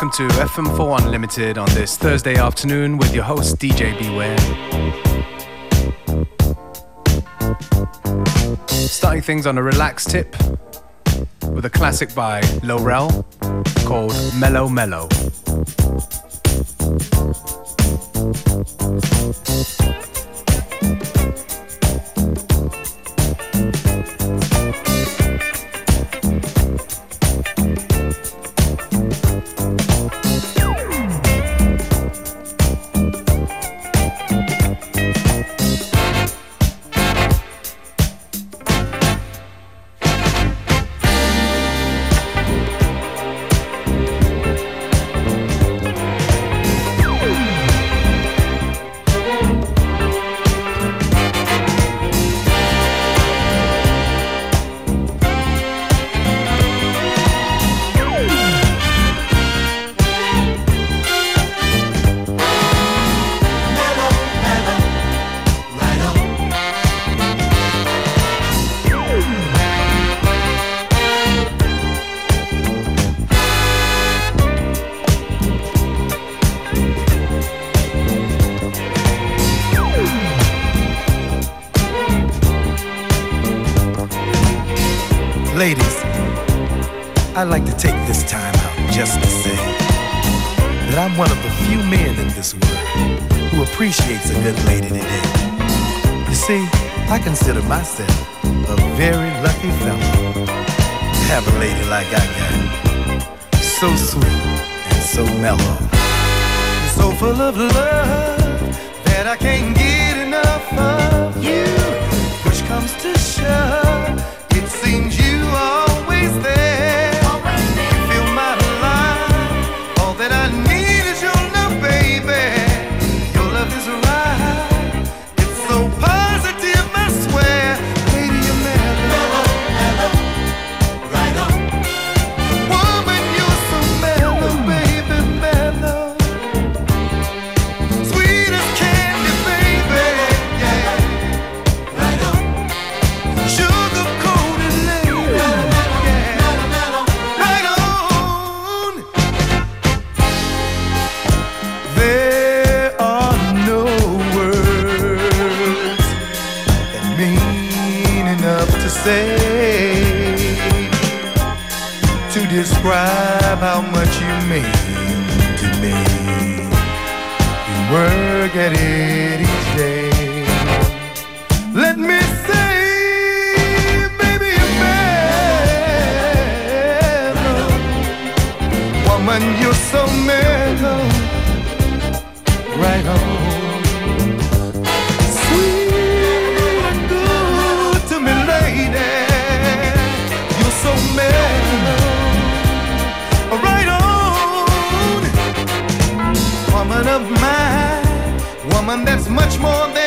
welcome to FM4 Unlimited on this Thursday afternoon with your host DJ Beware. Starting things on a relaxed tip with a classic by Lorel called Mellow Mellow. Few men in this world who appreciates a good lady today. You see, I consider myself a very lucky fellow to have a lady like I got. So sweet and so mellow. So full of love that I can't get enough of you. Push comes to shove, woman that's much more than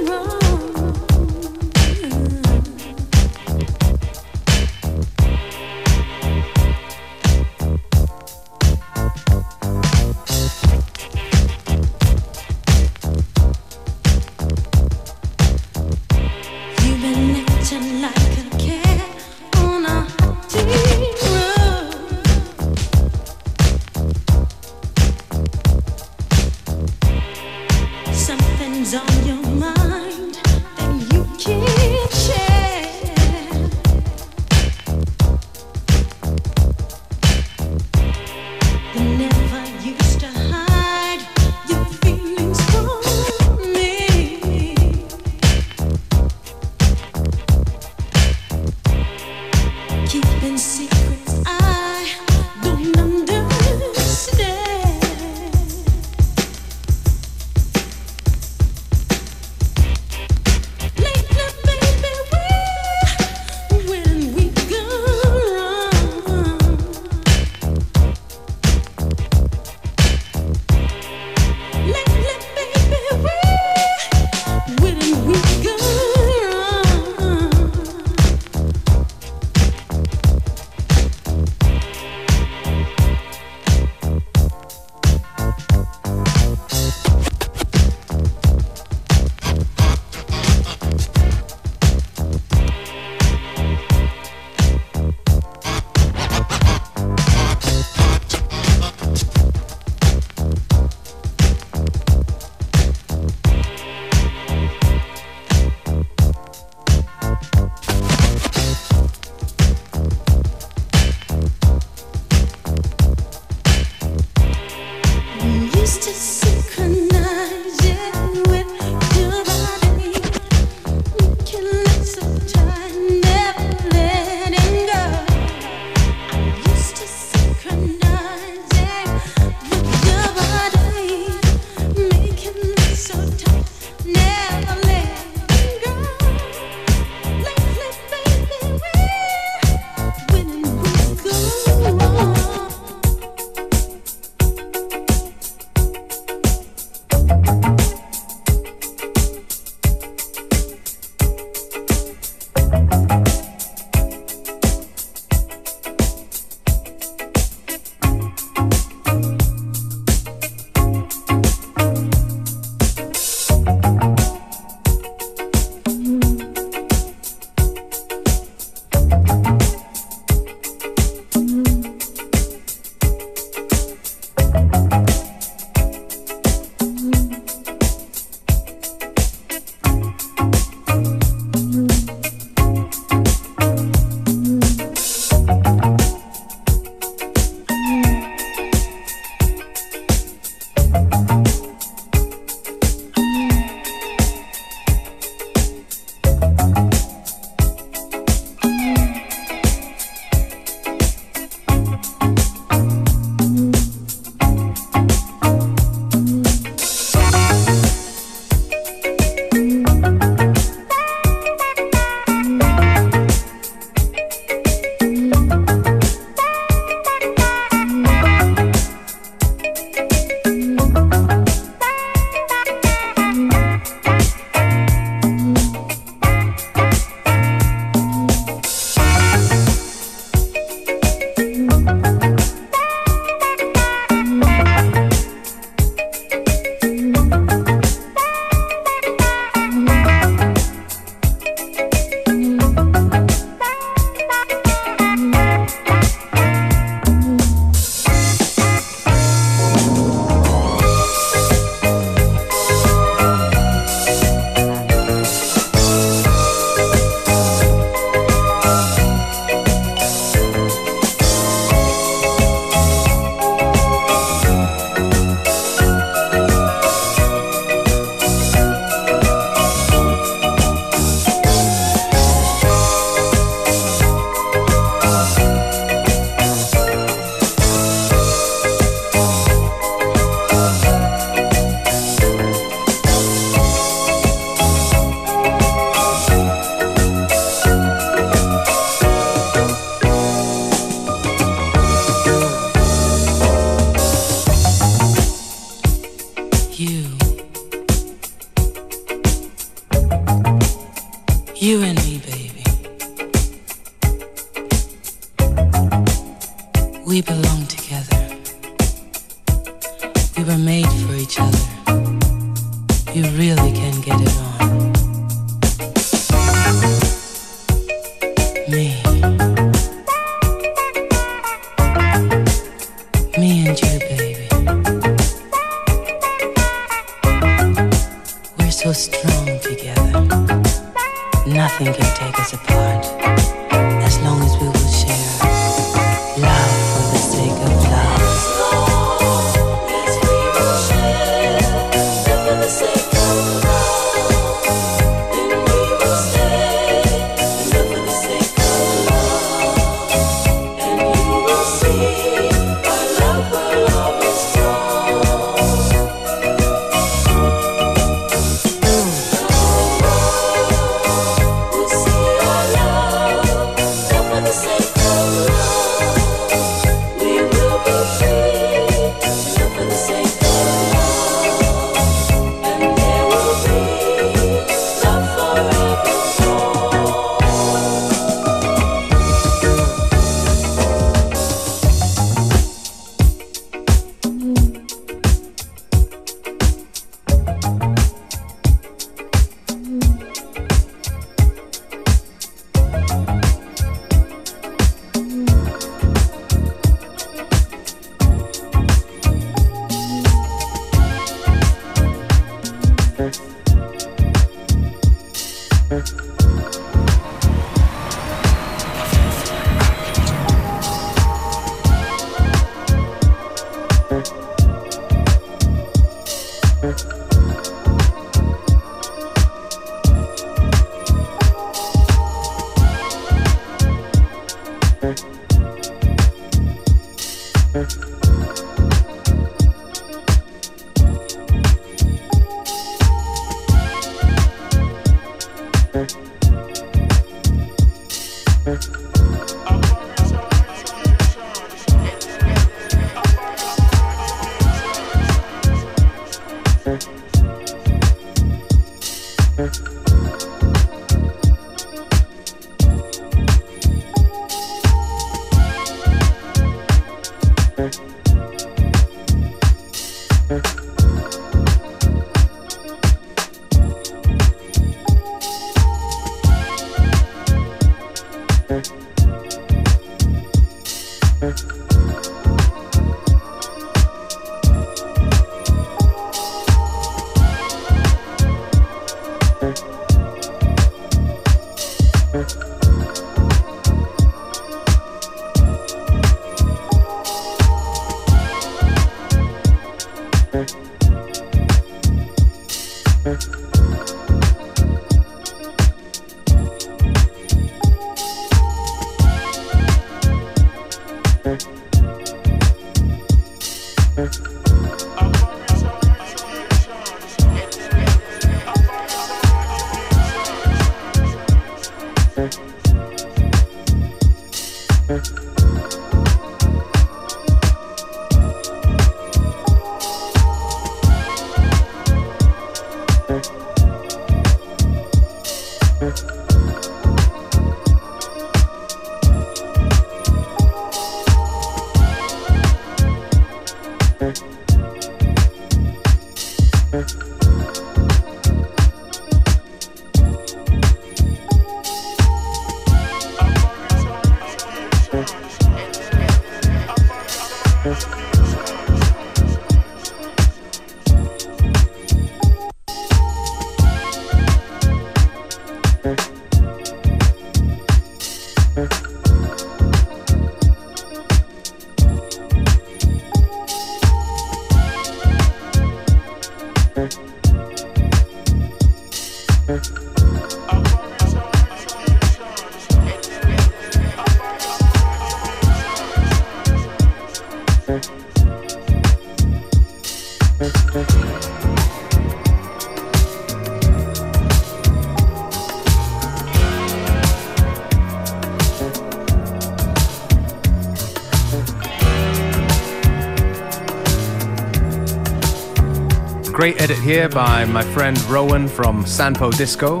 Great edit here by my friend Rowan from Sanpo Disco.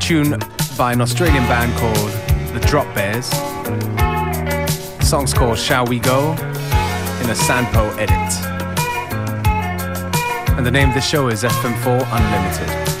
Tune by an Australian band called The Drop Bears. The song's called Shall We Go in a Sanpo edit. And the name of the show is FM4 Unlimited.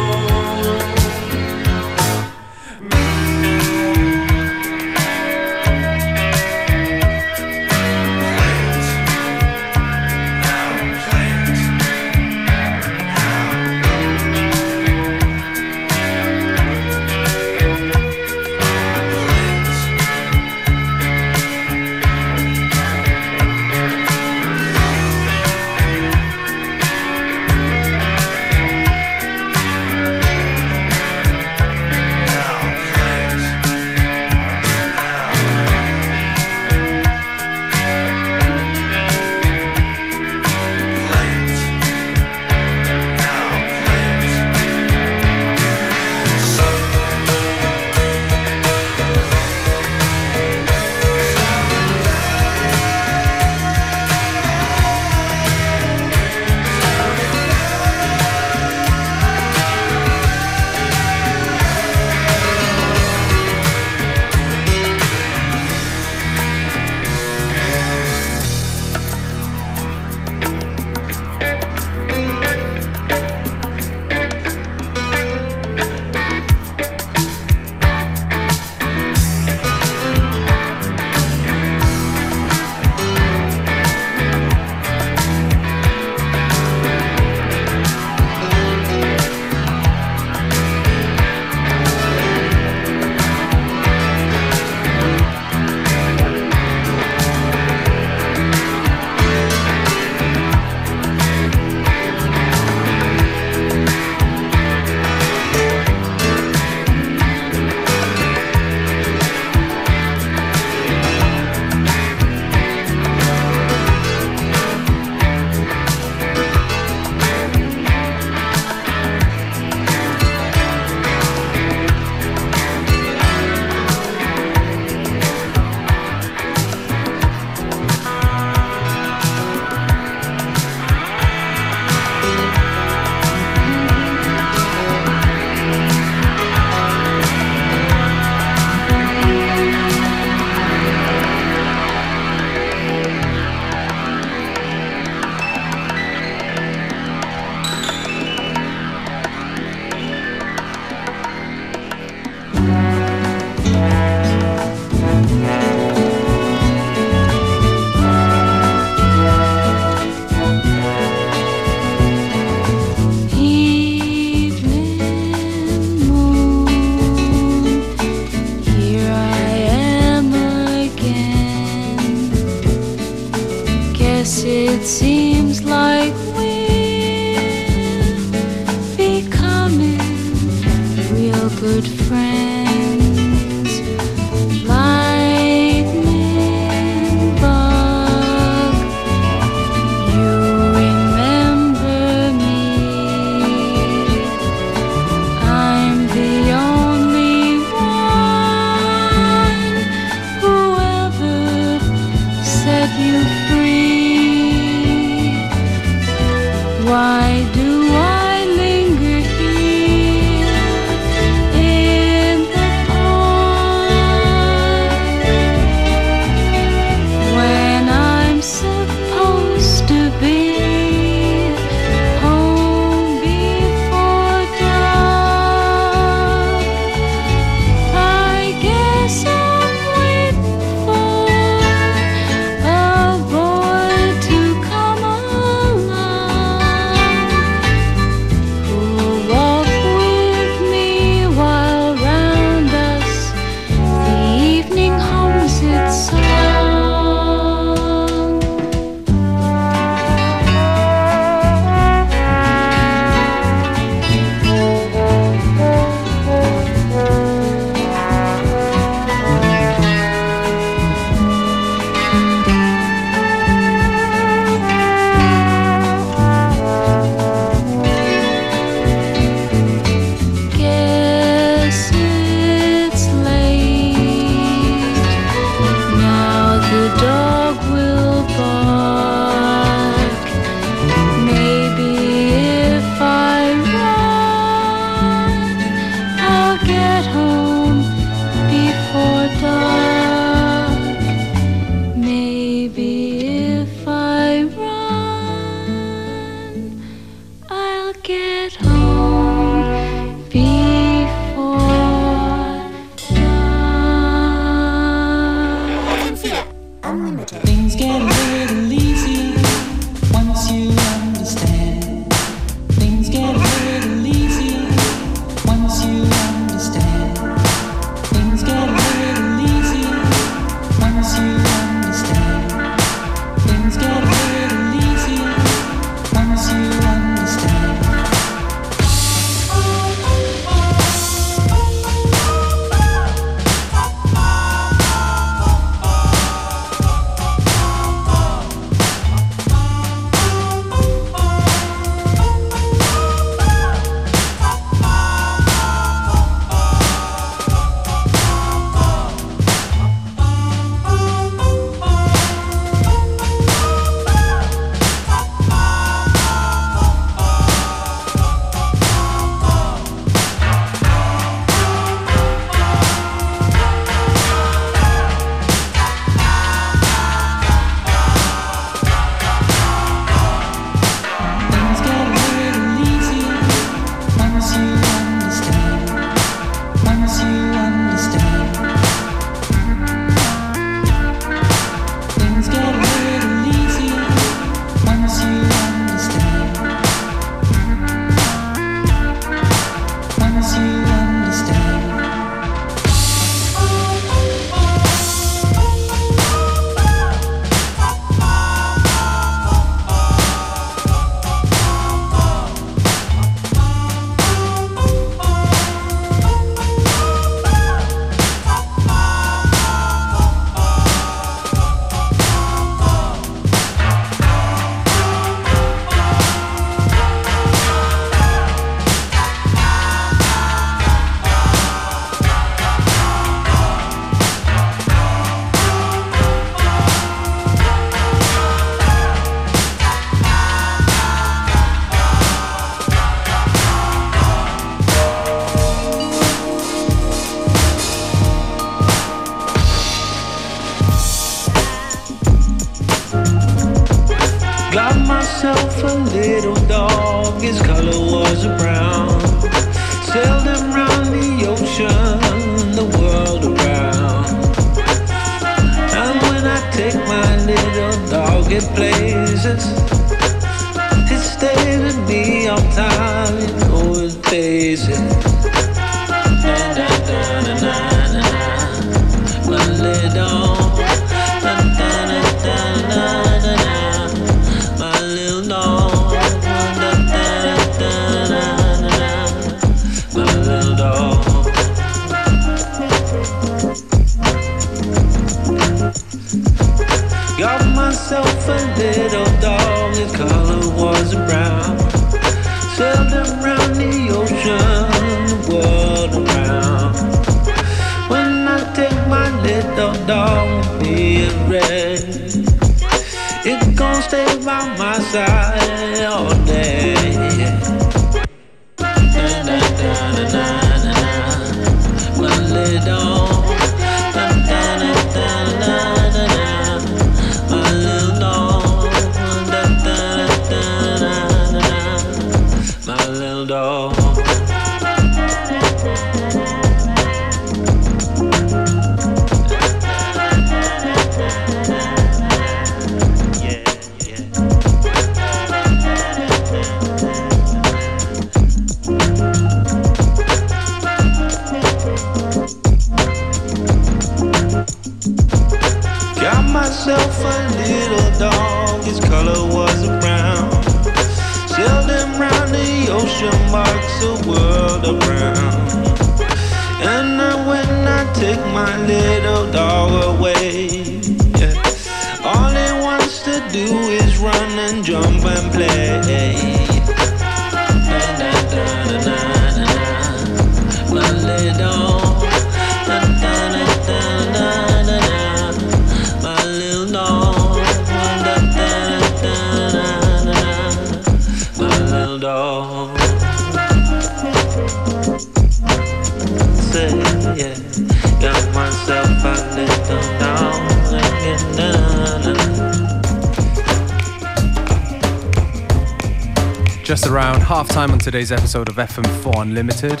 around half time on today's episode of FM4 Unlimited.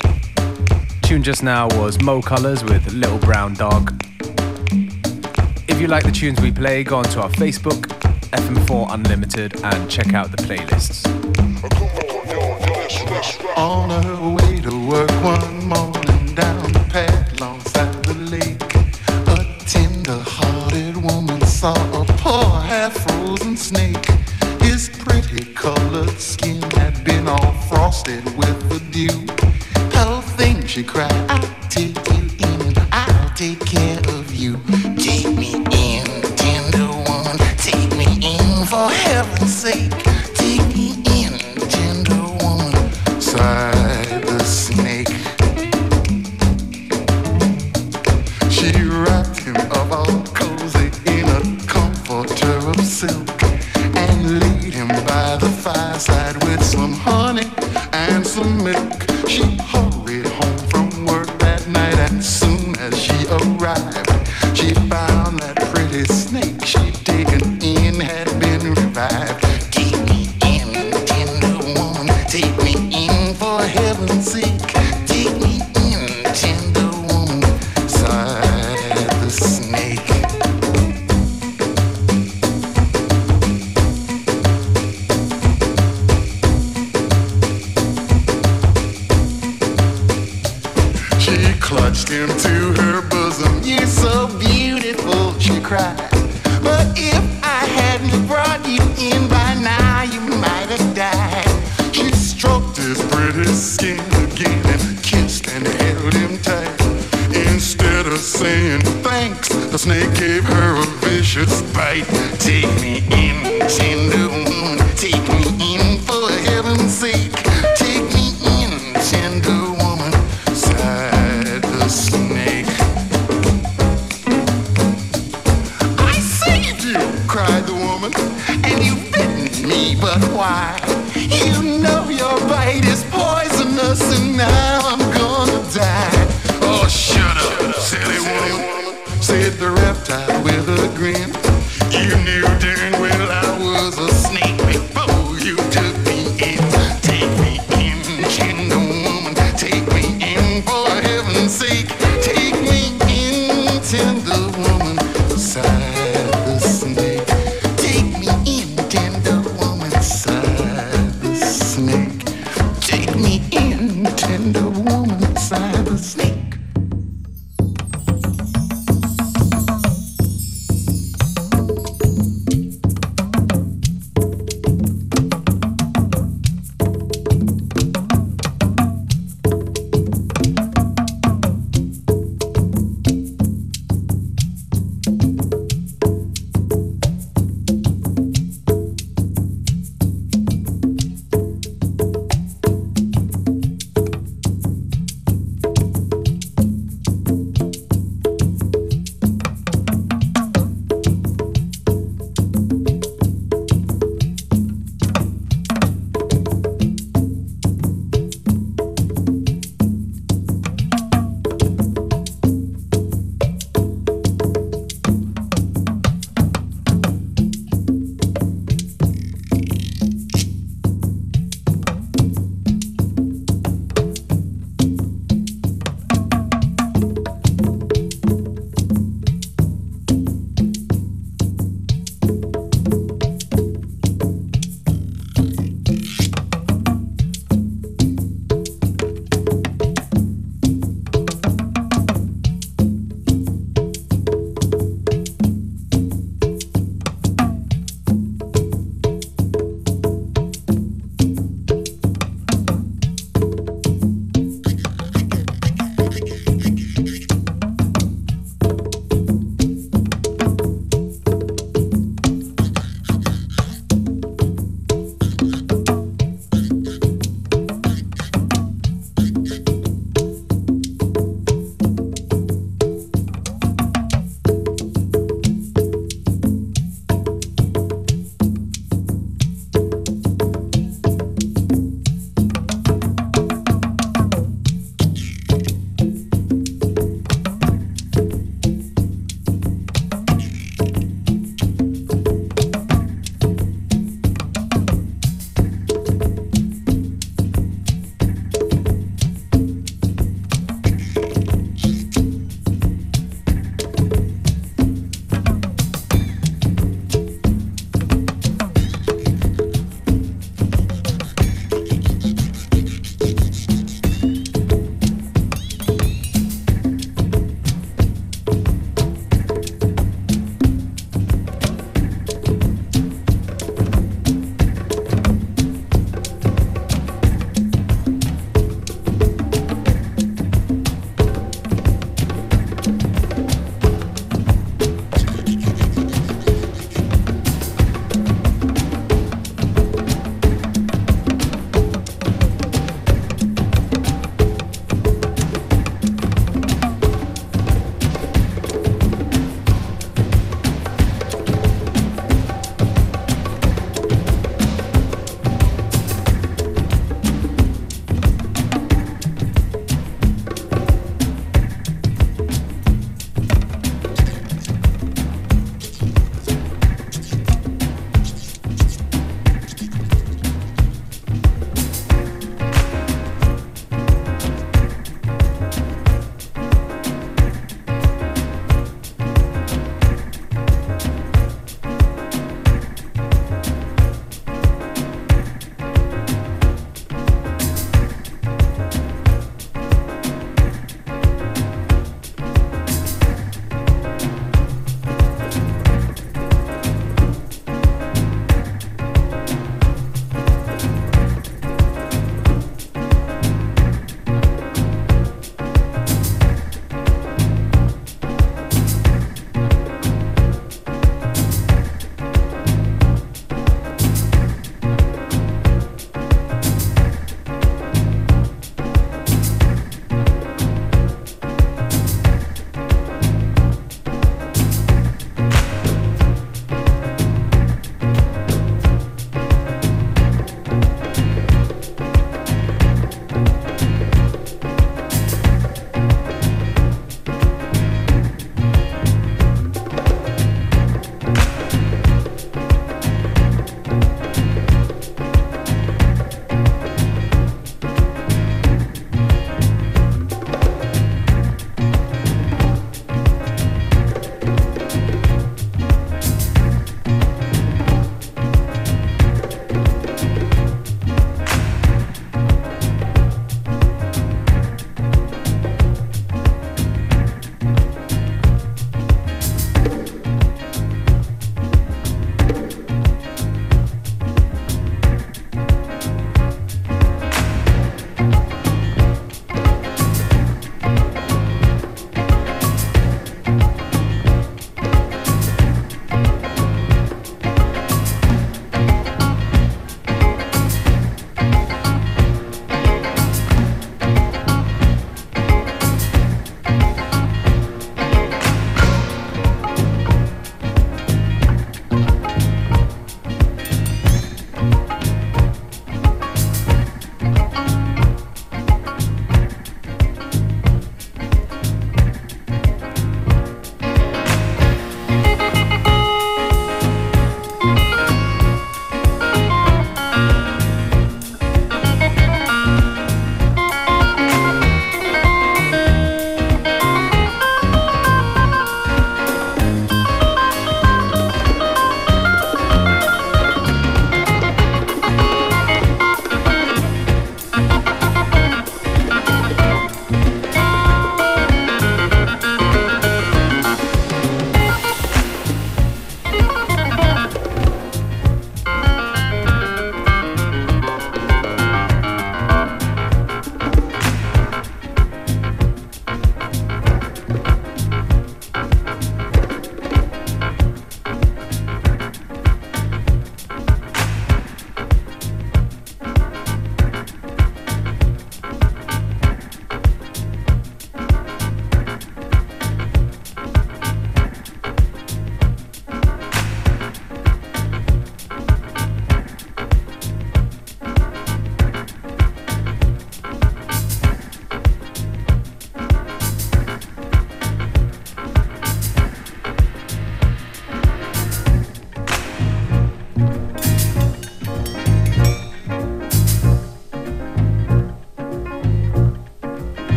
Tune just now was Mo Kolours with Little Brown Dog. If you like the tunes we play, go onto our Facebook, FM4 Unlimited, and check out the playlists. On her way to work one morning.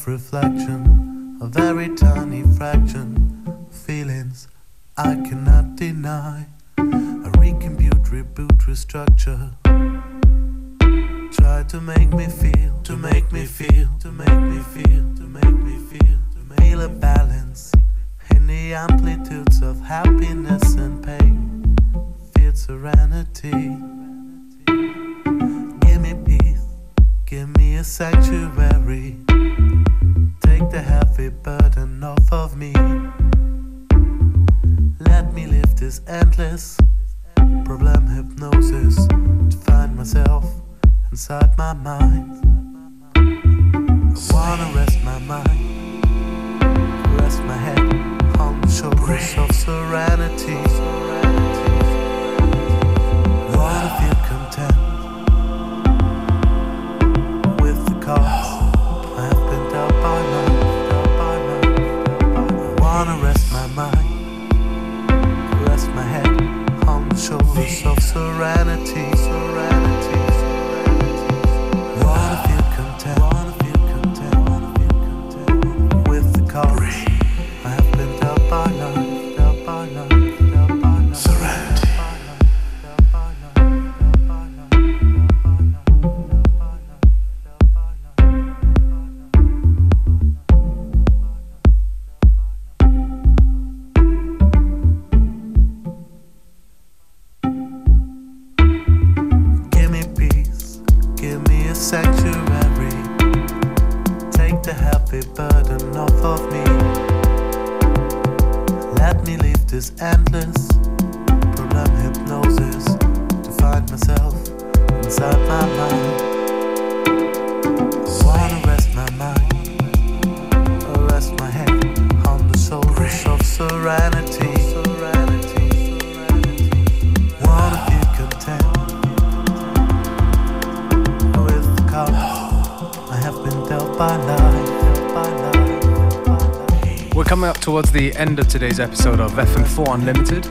self-reflect. is endless. Problem hypnosis to find myself inside my mind. I wanna rest my mind, rest my head on the shoulders of serenity. Wanna feel content with the cost. of, of serenity. coming up towards the end of today's episode of FM4 Unlimited.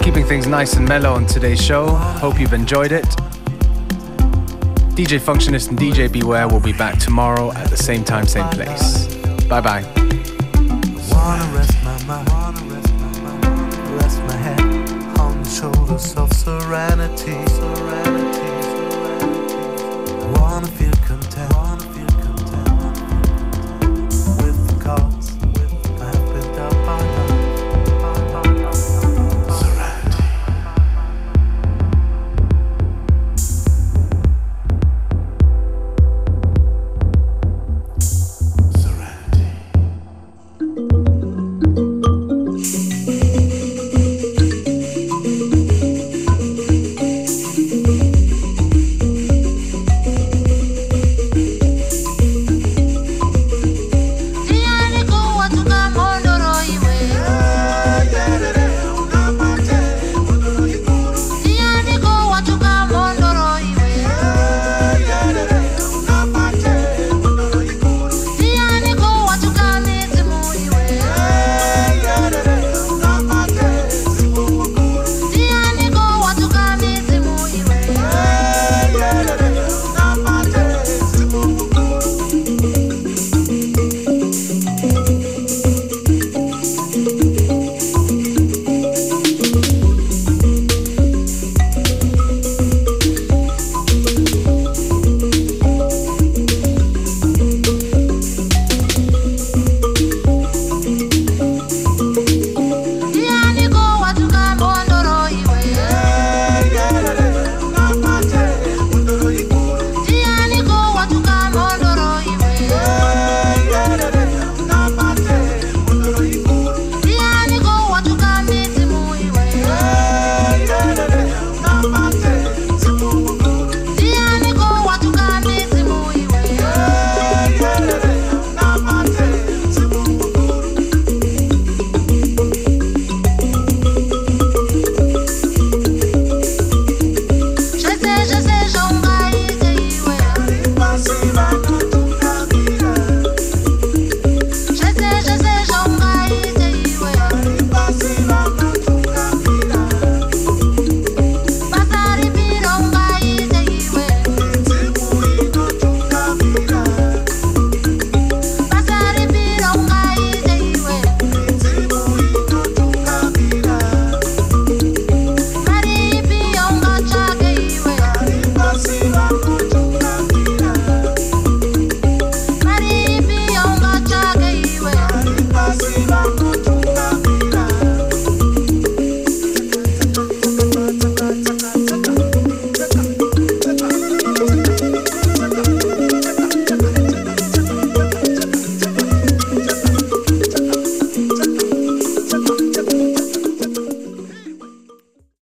Keeping things nice and mellow on today's show. Hope you've enjoyed it. DJ Functionist and DJ Beware will be back tomorrow at the same time, same place. Bye bye.